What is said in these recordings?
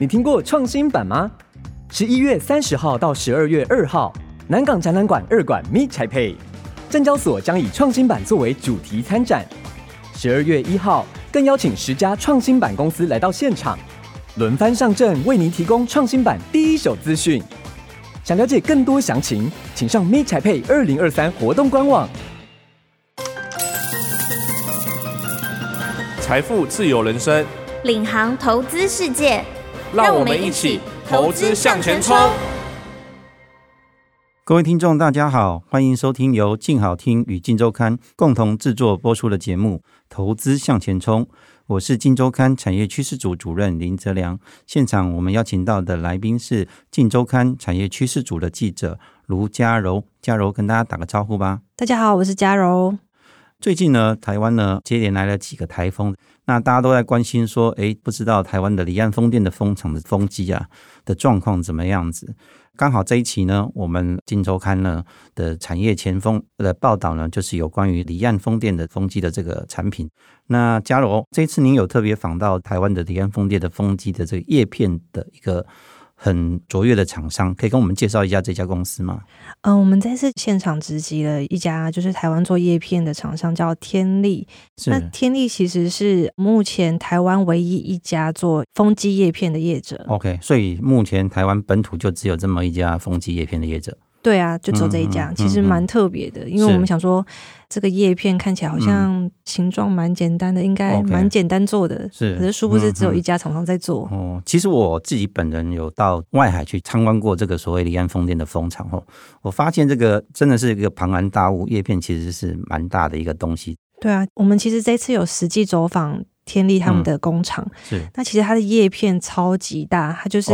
你听过创新版吗？十一月三十号到十二月二号，南港展览馆二馆 Meet Taipei，证交所将以创新版作为主题参展。十二月一号，更邀请十家创新版公司来到现场，轮番上阵，为您提供创新版第一手资讯。想了解更多详情，请上 Meet Taipei 二零二三活动官网。财富自由人生，领航投资世界，让我们一起投资向前冲。各位听众，大家好，欢迎收听由静好听与静周刊共同制作播出的节目《投资向前冲》。我是静周刊产业趋势组主任林泽良。现场我们邀请到的来宾是静周刊产业趋势组的记者卢嘉柔。嘉柔跟大家打个招呼吧。大家好，我是嘉柔。最近呢，台湾呢接连来了几个台风，那大家都在关心说，哎，不知道台湾的离岸风电的风场的风机啊的状况怎么样子？刚好这一期呢，我们今周刊呢的产业前锋的报道呢，就是有关于离岸风电的风机的这个产品。那佳柔，这次您有特别访到台湾的离岸风电的风机的这个叶片的一个。很卓越的厂商，可以跟我们介绍一下这家公司吗？嗯、呃，我们这次现场直击了一家，就是台湾做叶片的厂商，叫天利。那天利其实是目前台湾唯一一家做风机叶片的业者。OK，所以目前台湾本土就只有这么一家风机叶片的业者。对啊，就走这一家，嗯、其实蛮特别的，嗯、因为我们想说这个叶片看起来好像形状蛮简单的，嗯、应该蛮简单做的，是，可是殊不知只有一家厂商在做。哦，其实我自己本人有到外海去参观过这个所谓离岸风电的风场哦，我发现这个真的是一个庞然大物，叶片其实是蛮大的一个东西。对啊，我们其实这次有实际走访天力他们的工厂，嗯、是，那其实它的叶片超级大，它就是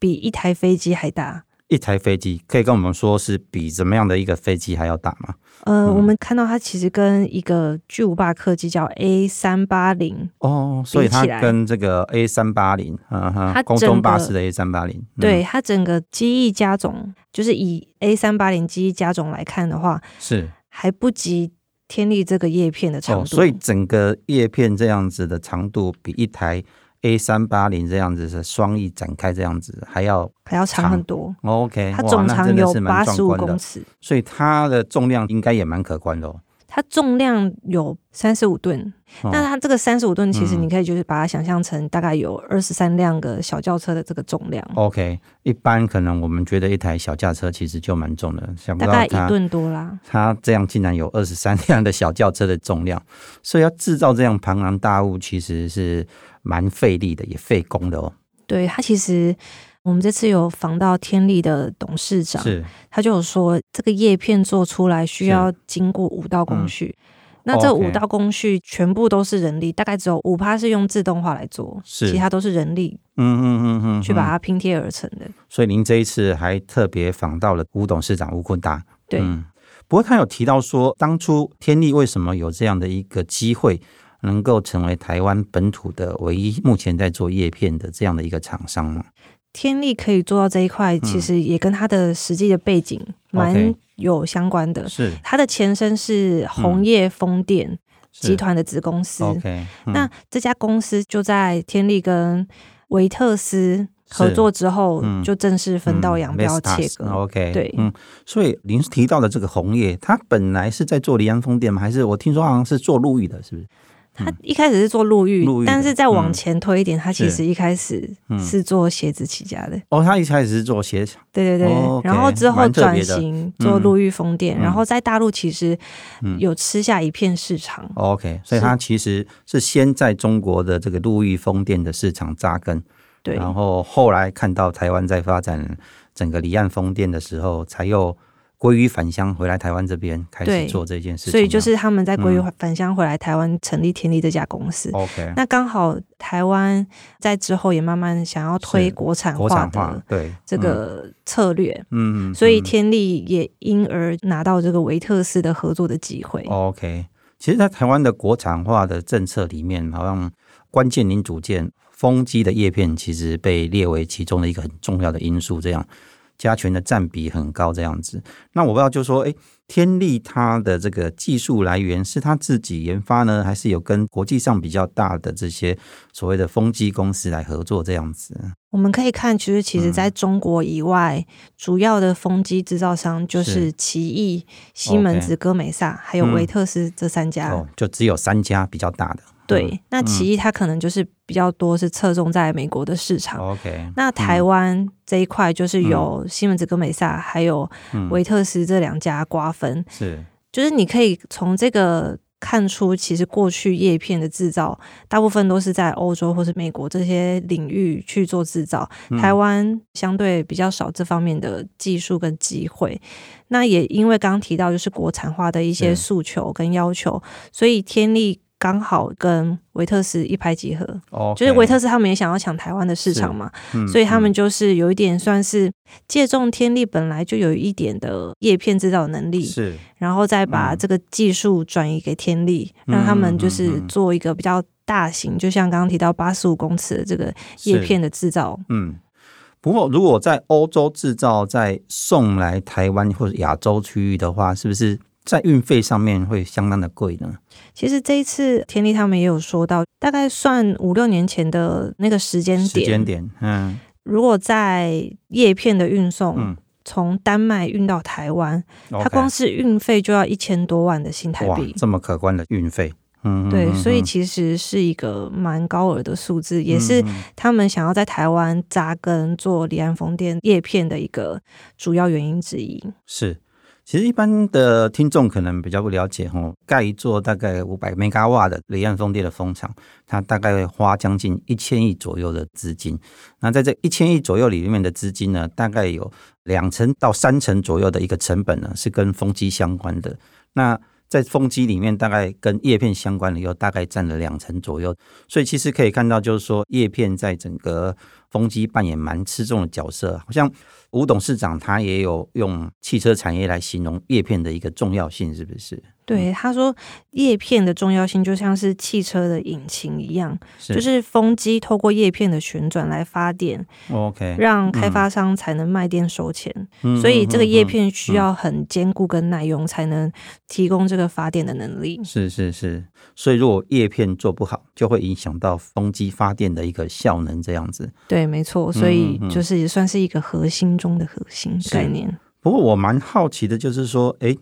比一台飞机还大。一台飞机可以跟我们说是比怎么样的一个飞机还要大吗？呃，嗯、我们看到它其实跟一个巨无霸客机叫 A 三八零哦，所以它跟这个 A 三八零，嗯哼，它空中巴士的 A 三八零，对，它整个机翼加总，就是以 A 三八零机翼加总来看的话，是还不及天力这个叶片的长度，哦，所以整个叶片这样子的长度比一台。A 三八零这样子是双翼展开这样子，还要还要长很多。OK，它总长有八十五公尺，所以它的重量应该也蛮可观的哦。它重量有三十五吨，哦、那它这个三十五吨，其实你可以就是把它想象成大概有二十三辆个小轿车的这个重量。OK，一般可能我们觉得一台小轿车其实就蛮重的，想不到大概一吨多啦。它这样竟然有二十三辆的小轿车的重量，所以要制造这样庞然大物，其实是。蛮费力的，也费工的哦。对，他其实，我们这次有访到天力的董事长，是他就有说，这个叶片做出来需要经过五道工序。嗯、那这五道工序全部都是人力，大概只有五趴是用自动化来做，是其他都是人力。嗯嗯嗯嗯，去把它拼贴而成的。所以您这一次还特别访到了吴董事长吴坤达。对、嗯，不过他有提到说，当初天力为什么有这样的一个机会？能够成为台湾本土的唯一目前在做叶片的这样的一个厂商吗？天力可以做到这一块，其实也跟它的实际的背景蛮有相关的。是，它的前身是红叶风电集团的子公司。OK，那这家公司就在天力跟维特斯合作之后，就正式分道扬镳切割。OK，对，嗯，所以您提到的这个红叶，它本来是在做离岸风电吗？还是我听说好像是做陆域的，是不是？他一开始是做陆域，嗯、但是再往前推一点，嗯、他其实一开始是做鞋子起家的。哦，他一开始是做鞋厂，对对对。哦 okay、然后之后转型做陆域风电，嗯、然后在大陆其实有吃下一片市场。嗯、OK，所以他其实是先在中国的这个陆域风电的市场扎根，对。然后后来看到台湾在发展整个离岸风电的时候，才又。归于返乡回来台湾这边开始做这件事情，所以就是他们在归于返乡回来台湾成立天力这家公司。OK，、嗯、那刚好台湾在之后也慢慢想要推国产化的对这个策略，嗯，嗯所以天力也因而拿到这个维特斯的合作的机会。OK，其实，在台湾的国产化的政策里面，好像关键零组件风机的叶片其实被列为其中的一个很重要的因素，这样。加权的占比很高这样子。那我不知道，就说，哎，天力它的这个技术来源是它自己研发呢，还是有跟国际上比较大的这些所谓的风机公司来合作这样子？我们可以看，其实其实在中国以外，嗯、主要的风机制造商就是奇异、西门子、哥美萨，还有维特斯这三家、嗯哦，就只有三家比较大的。对，嗯、那奇异它可能就是比较多是侧重在美国的市场。OK，那台湾这一块就是有西门子、哥美萨，还有维特斯这两家瓜分。是，就是你可以从这个。看出，其实过去叶片的制造大部分都是在欧洲或是美国这些领域去做制造，台湾相对比较少这方面的技术跟机会。那也因为刚刚提到，就是国产化的一些诉求跟要求，所以天力。刚好跟维特斯一拍即合，okay, 就是维特斯他们也想要抢台湾的市场嘛，嗯、所以他们就是有一点算是借重天力本来就有一点的叶片制造能力，是，然后再把这个技术转移给天力，嗯、让他们就是做一个比较大型，嗯、就像刚刚提到八十五公尺的这个叶片的制造。嗯，不过如果在欧洲制造再送来台湾或者亚洲区域的话，是不是？在运费上面会相当的贵呢。其实这一次天力他们也有说到，大概算五六年前的那个时间点。时间点，嗯，如果在叶片的运送，从、嗯、丹麦运到台湾，它光是运费就要一千多万的新台币，这么可观的运费。嗯，对，所以其实是一个蛮高额的数字，嗯、也是他们想要在台湾扎根做离岸风电叶片的一个主要原因之一。是。其实一般的听众可能比较不了解哈，盖一座大概五百兆瓦的离岸风电的风场，它大概会花将近一千亿左右的资金。那在这一千亿左右里面的资金呢，大概有两成到三成左右的一个成本呢，是跟风机相关的。那在风机里面，大概跟叶片相关的又大概占了两成左右。所以其实可以看到，就是说叶片在整个风机扮演蛮吃重的角色，好像。吴董事长他也有用汽车产业来形容叶片的一个重要性，是不是？对，他说叶片的重要性就像是汽车的引擎一样，是就是风机透过叶片的旋转来发电，OK，让开发商才能卖电收钱。嗯、所以这个叶片需要很坚固跟耐用，才能提供这个发电的能力。是是是，所以如果叶片做不好，就会影响到风机发电的一个效能，这样子。对，没错，所以就是也算是一个核心中的核心概念。不过我蛮好奇的，就是说，哎。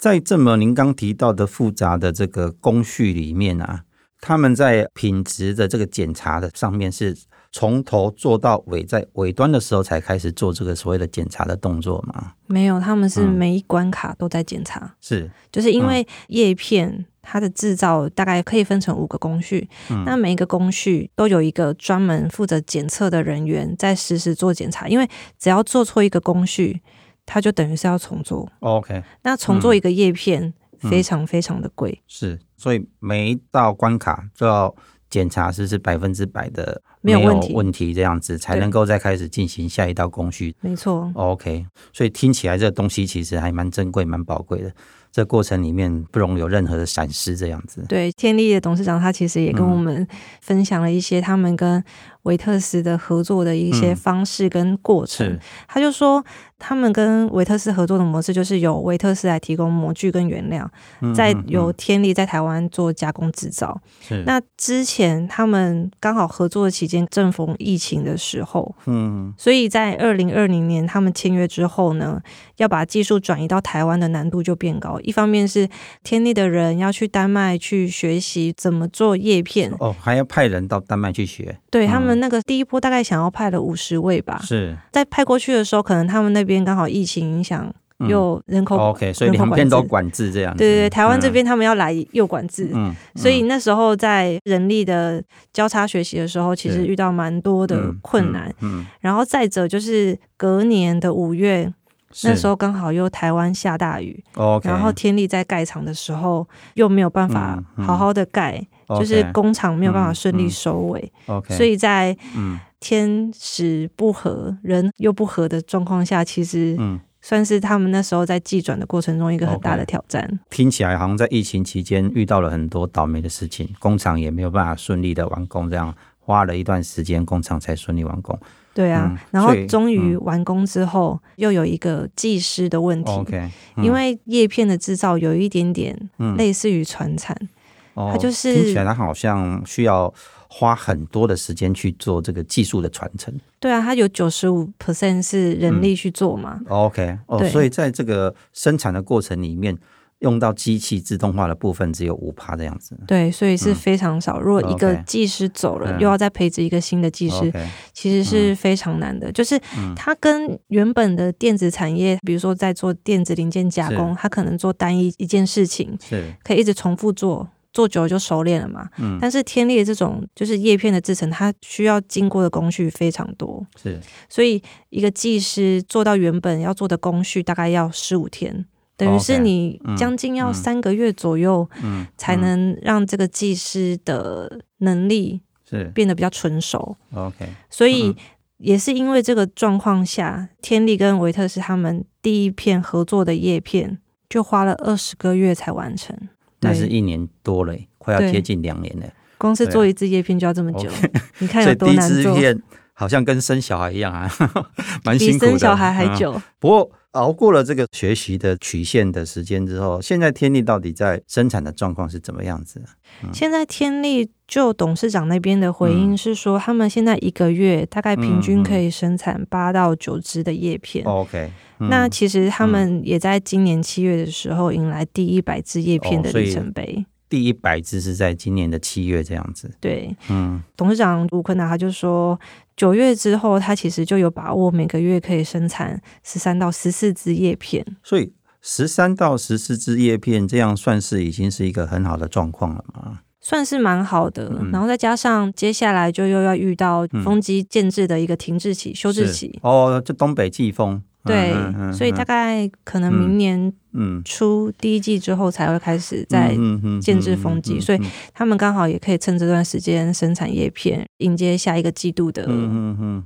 在这么您刚提到的复杂的这个工序里面啊，他们在品质的这个检查的上面是从头做到尾，在尾端的时候才开始做这个所谓的检查的动作吗？没有，他们是每一关卡都在检查。是、嗯，就是因为叶片它的制造大概可以分成五个工序，嗯、那每一个工序都有一个专门负责检测的人员在实时做检查，因为只要做错一个工序。它就等于是要重做，OK。那重做一个叶片非常非常的贵，是，所以每一道关卡就要检查是不是百分之百的没有问题，问题这样子才能够再开始进行下一道工序。没错，OK。所以听起来这东西其实还蛮珍贵、蛮宝贵的。这过程里面不容有任何的闪失，这样子。对，天利的董事长他其实也跟我们分享了一些他们跟维特斯的合作的一些方式跟过程。嗯、他就说，他们跟维特斯合作的模式就是由维特斯来提供模具跟原料，嗯、再由天利在台湾做加工制造。是。那之前他们刚好合作的期间正逢疫情的时候，嗯，所以在二零二零年他们签约之后呢，要把技术转移到台湾的难度就变高。一方面是天力的人要去丹麦去学习怎么做叶片哦，还要派人到丹麦去学。对，他们那个第一波大概想要派了五十位吧。是在派过去的时候，可能他们那边刚好疫情影响，又人口、嗯、OK，所以两边都管制这样。对对对，台湾这边他们要来又管制，嗯，所以那时候在人力的交叉学习的时候，其实遇到蛮多的困难。嗯，嗯嗯然后再者就是隔年的五月。那时候刚好又台湾下大雨，okay, 然后天力在盖厂的时候又没有办法好好的盖，嗯嗯、就是工厂没有办法顺利收尾，所以在天时不合、嗯、人又不合的状况下，其实算是他们那时候在技转的过程中一个很大的挑战。Okay, 听起来好像在疫情期间遇到了很多倒霉的事情，工厂也没有办法顺利的完工，这样。花了一段时间，工厂才顺利完工。对啊，嗯、然后终于完工之后，嗯、又有一个技师的问题。OK，、嗯、因为叶片的制造有一点点类似于传产，嗯、它就是听起来它好像需要花很多的时间去做这个技术的传承。对啊，它有九十五 percent 是人力去做嘛。嗯、OK，哦，所以在这个生产的过程里面。用到机器自动化的部分只有五趴这样子，对，所以是非常少。嗯、如果一个技师走了，嗯、又要再培植一个新的技师，嗯、其实是非常难的。嗯、就是它跟原本的电子产业，比如说在做电子零件加工，它可能做单一一件事情，是。可以一直重复做，做久了就熟练了嘛。嗯、但是天力这种就是叶片的制成，它需要经过的工序非常多，是，所以一个技师做到原本要做的工序，大概要十五天。等于是你将近要三个月左右，才能让这个技师的能力是变得比较纯熟。OK，所以也是因为这个状况下，天力跟维特斯他们第一片合作的叶片就花了二十个月才完成。那是一年多了，快要接近两年了。光是做一支叶片就要这么久，你看有多难做。好像跟生小孩一样啊，蛮辛苦的。比生小孩还久。嗯、不过熬过了这个学习的曲线的时间之后，现在天力到底在生产的状况是怎么样子？嗯、现在天力就董事长那边的回应是说，他们现在一个月大概平均可以生产八到九支的叶片。OK，那其实他们也在今年七月的时候迎来第一百支叶片的里程碑。哦第一百支是在今年的七月这样子。对，嗯，董事长吴坤达他就说，九月之后他其实就有把握每个月可以生产十三到十四支叶片。所以十三到十四支叶片，这样算是已经是一个很好的状况了吗？算是蛮好的。嗯、然后再加上接下来就又要遇到风机建制的一个停滞期、嗯、休止期。哦，就东北季风。对，所以大概可能明年初第一季之后才会开始在建制风机，所以他们刚好也可以趁这段时间生产叶片，迎接下一个季度的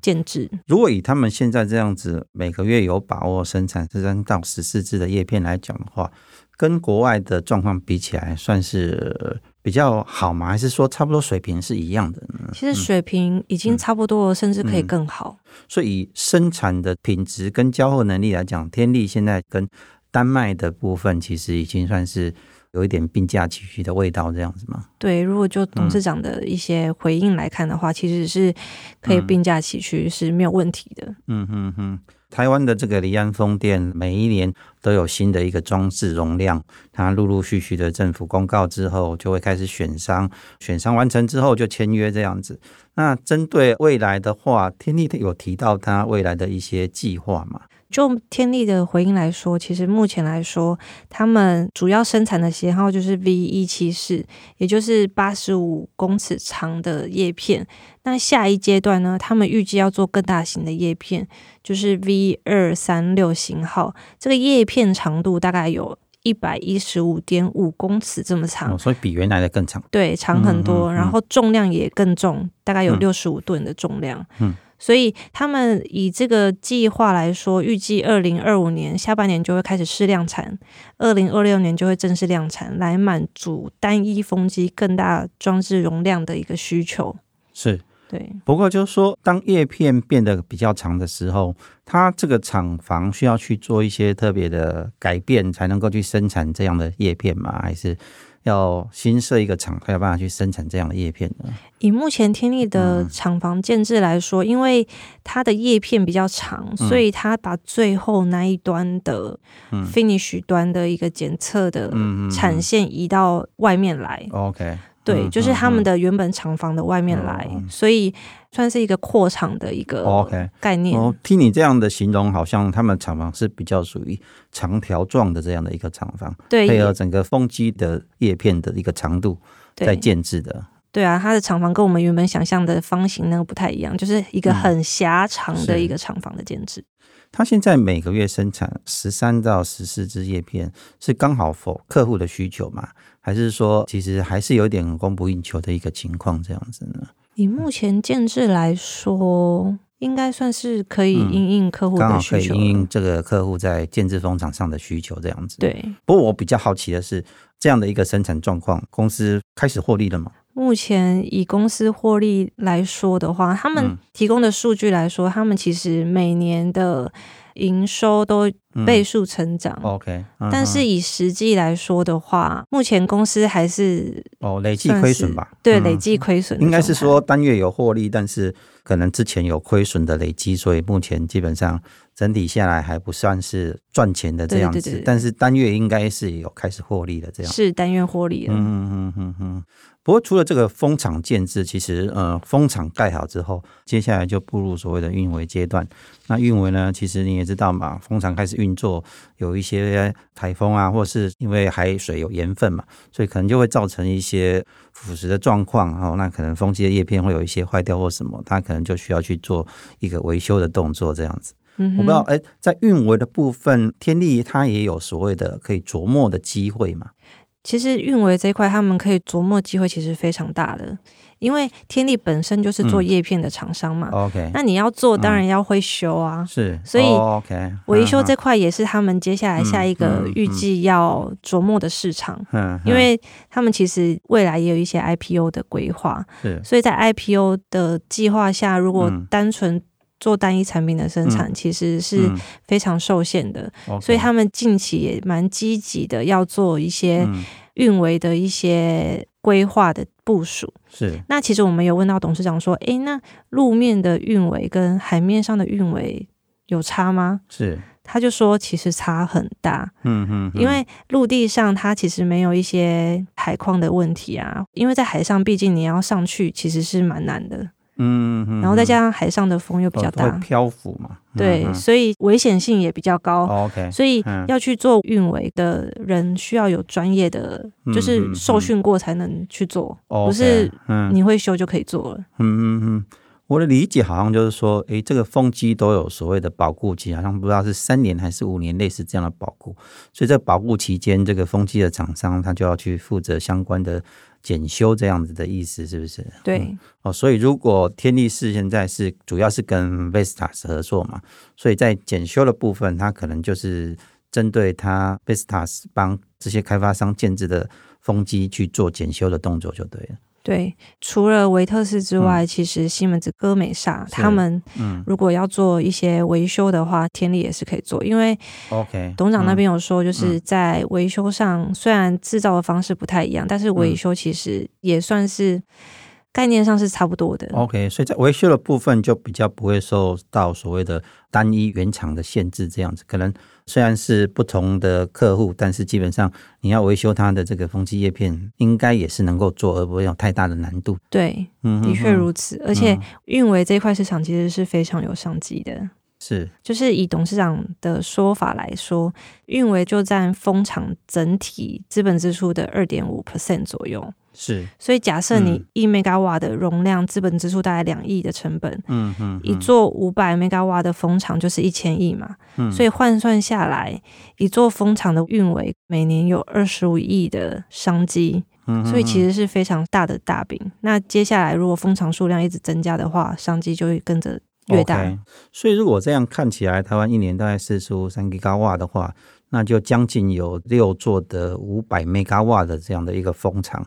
建制。如果以他们现在这样子每个月有把握生产十三到十四支的叶片来讲的话，跟国外的状况比起来，算是比较好吗？还是说差不多水平是一样的呢？其实水平已经差不多了，嗯、甚至可以更好。所以以生产的品质跟交货能力来讲，天力现在跟丹麦的部分，其实已经算是有一点并驾齐驱的味道，这样子吗？对，如果就董事长的一些回应来看的话，嗯、其实是可以并驾齐驱，是没有问题的。嗯哼哼。台湾的这个离岸风电每一年都有新的一个装置容量，它陆陆续续的政府公告之后，就会开始选商，选商完成之后就签约这样子。那针对未来的话，天力有提到它未来的一些计划吗？就天力的回应来说，其实目前来说，他们主要生产的型号就是 V 一七四，也就是八十五公尺长的叶片。那下一阶段呢，他们预计要做更大型的叶片，就是 V 二三六型号。这个叶片长度大概有一百一十五点五公尺这么长，哦，所以比原来的更长。对，长很多，嗯嗯嗯，然后重量也更重，大概有六十五吨的重量。嗯。嗯所以他们以这个计划来说，预计二零二五年下半年就会开始试量产，二零二六年就会正式量产，来满足单一风机更大装置容量的一个需求。是，对。不过就是说，当叶片变得比较长的时候，它这个厂房需要去做一些特别的改变，才能够去生产这样的叶片吗？还是？要新设一个厂，才有办法去生产这样的叶片呢？以目前天力的厂房建制来说，嗯、因为它的叶片比较长，嗯、所以它把最后那一端的 finish 端的一个检测的产线移到外面来。嗯、OK。对，就是他们的原本厂房的外面来，所以算是一个扩厂的一个 OK 概念。哦，听你这样的形容，好像他们厂房是比较属于长条状的这样的一个厂房，对，配合整个风机的叶片的一个长度在建制的。对，啊，它的厂房跟我们原本想象的方形那个不太一样，就是一个很狭长的一个厂房的建制。他、嗯、现在每个月生产十三到十四支叶片，是刚好符合客户的需求嘛？还是说，其实还是有点供不应求的一个情况，这样子呢？以目前建制来说，应该算是可以因应客户的需求，嗯、刚好可以因应这个客户在建制风场上的需求，这样子。对。不过我比较好奇的是，这样的一个生产状况，公司开始获利了吗？目前以公司获利来说的话，他们提供的数据来说，嗯、他们其实每年的营收都倍数成长。嗯、OK，、嗯、但是以实际来说的话，目前公司还是哦累计亏损吧？对，累计亏损、嗯。应该是说单月有获利，但是可能之前有亏损的累积，所以目前基本上。整体下来还不算是赚钱的这样子，对对对，但是单月应该是有开始获利的这样。是单月获利了。嗯嗯嗯嗯。不过除了这个风场建制，其实呃，风场盖好之后，接下来就步入所谓的运维阶段。那运维呢，其实你也知道嘛，风场开始运作，有一些台风啊，或是因为海水有盐分嘛，所以可能就会造成一些腐蚀的状况。哦，那可能风机的叶片会有一些坏掉或什么，它可能就需要去做一个维修的动作这样子。我不知道，哎，在运维的部分，天力它也有所谓的可以琢磨的机会嘛？其实运维这一块，他们可以琢磨机会其实非常大的，因为天力本身就是做叶片的厂商嘛。嗯、OK，那你要做，当然要会修啊。嗯、是，所以 OK，维修这块也是他们接下来下一个预计要琢磨的市场。嗯，因为他们其实未来也有一些 IPO 的规划。是，所以在 IPO 的计划下，如果单纯做单一产品的生产其实是非常受限的，嗯嗯、所以他们近期也蛮积极的要做一些运维的一些规划的部署。是，那其实我们有问到董事长说，诶，那路面的运维跟海面上的运维有差吗？是，他就说其实差很大。嗯嗯，因为陆地上它其实没有一些海况的问题啊，因为在海上毕竟你要上去其实是蛮难的。嗯，嗯，然后再加上海上的风又比较大，漂浮嘛？对，嗯、所以危险性也比较高。哦、OK，所以要去做运维的人需要有专业的，嗯、就是受训过才能去做，嗯、不是你会修就可以做了。嗯嗯嗯，我的理解好像就是说，诶，这个风机都有所谓的保护期，好像不知道是三年还是五年，类似这样的保护。所以在保护期间，这个风机的厂商他就要去负责相关的。检修这样子的意思是不是？对、嗯、哦，所以如果天力士现在是主要是跟 Vestas 合作嘛，所以在检修的部分，它可能就是针对它 Vestas 帮这些开发商建置的风机去做检修的动作就对了。对，除了维特斯之外，嗯、其实西门子、哥美萨他们，如果要做一些维修的话，嗯、天力也是可以做。因为，OK，董事长那边有说，就是在维修上，嗯、虽然制造的方式不太一样，但是维修其实也算是概念上是差不多的。OK，所以在维修的部分就比较不会受到所谓的单一原厂的限制，这样子可能。虽然是不同的客户，但是基本上你要维修它的这个风机叶片，应该也是能够做，而不会有太大的难度。对，嗯，的确如此。而且运维这块市场其实是非常有商机的。是，就是以董事长的说法来说，运维就占风场整体资本支出的二点五 percent 左右。是，所以假设你一 mega 瓦的容量，资本支出大概两亿的成本，嗯嗯，一座五百 mega 瓦的风场就是一千亿嘛，嗯，所以换算下来，一座风场的运维每年有二十五亿的商机，嗯，所以其实是非常大的大饼。那接下来如果风场数量一直增加的话，商机就会跟着越大。Okay, 所以如果这样看起来，台湾一年大概四十五三 G 瓦的话，那就将近有六座的五百 mega 瓦的这样的一个风场。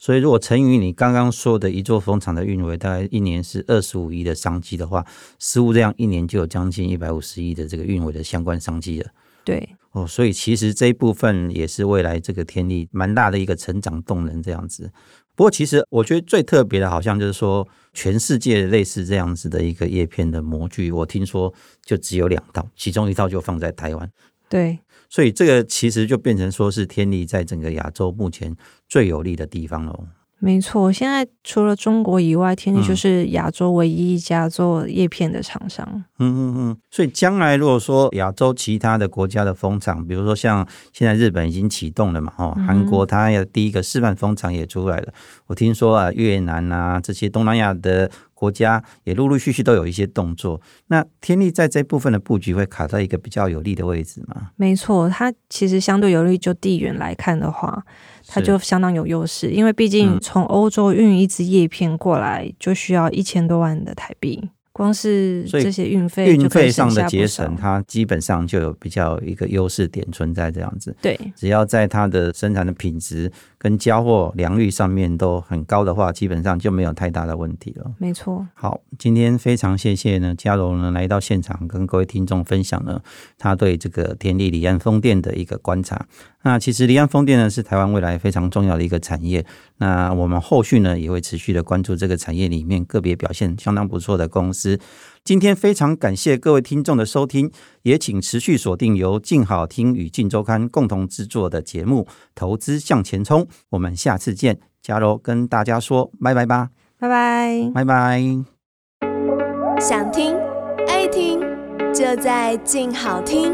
所以，如果乘以你刚刚说的一座风场的运维，大概一年是二十五亿的商机的话，似乎这样一年就有将近一百五十亿的这个运维的相关商机了。对，哦，所以其实这一部分也是未来这个天力蛮大的一个成长动能这样子。不过，其实我觉得最特别的，好像就是说，全世界类似这样子的一个叶片的模具，我听说就只有两套，其中一套就放在台湾。对。所以这个其实就变成说是天力在整个亚洲目前最有利的地方喽。没错，现在除了中国以外，天利就是亚洲唯一一家做叶片的厂商。嗯嗯嗯。所以将来如果说亚洲其他的国家的风场，比如说像现在日本已经启动了嘛，哦，韩国它也第一个示范风场也出来了。我听说啊，越南啊这些东南亚的。国家也陆陆续续都有一些动作，那天力在这部分的布局会卡在一个比较有利的位置吗？没错，它其实相对有利，就地缘来看的话，它就相当有优势，因为毕竟从欧洲运一支叶片过来就需要一千多万的台币。光是这些运费，运费上的节省，它基本上就有比较一个优势点存在这样子。对，只要在它的生产的品质跟交货良率上面都很高的话，基本上就没有太大的问题了。没错。好，今天非常谢谢呢嘉柔呢来到现场，跟各位听众分享呢他对这个天力离岸风电的一个观察。那其实离岸风电呢是台湾未来非常重要的一个产业。那我们后续呢也会持续的关注这个产业里面个别表现相当不错的公司。今天非常感谢各位听众的收听，也请持续锁定由静好听与静周刊共同制作的节目《投资向前冲》。我们下次见，加柔跟大家说拜拜吧，拜拜，拜拜。想听爱听，就在静好听。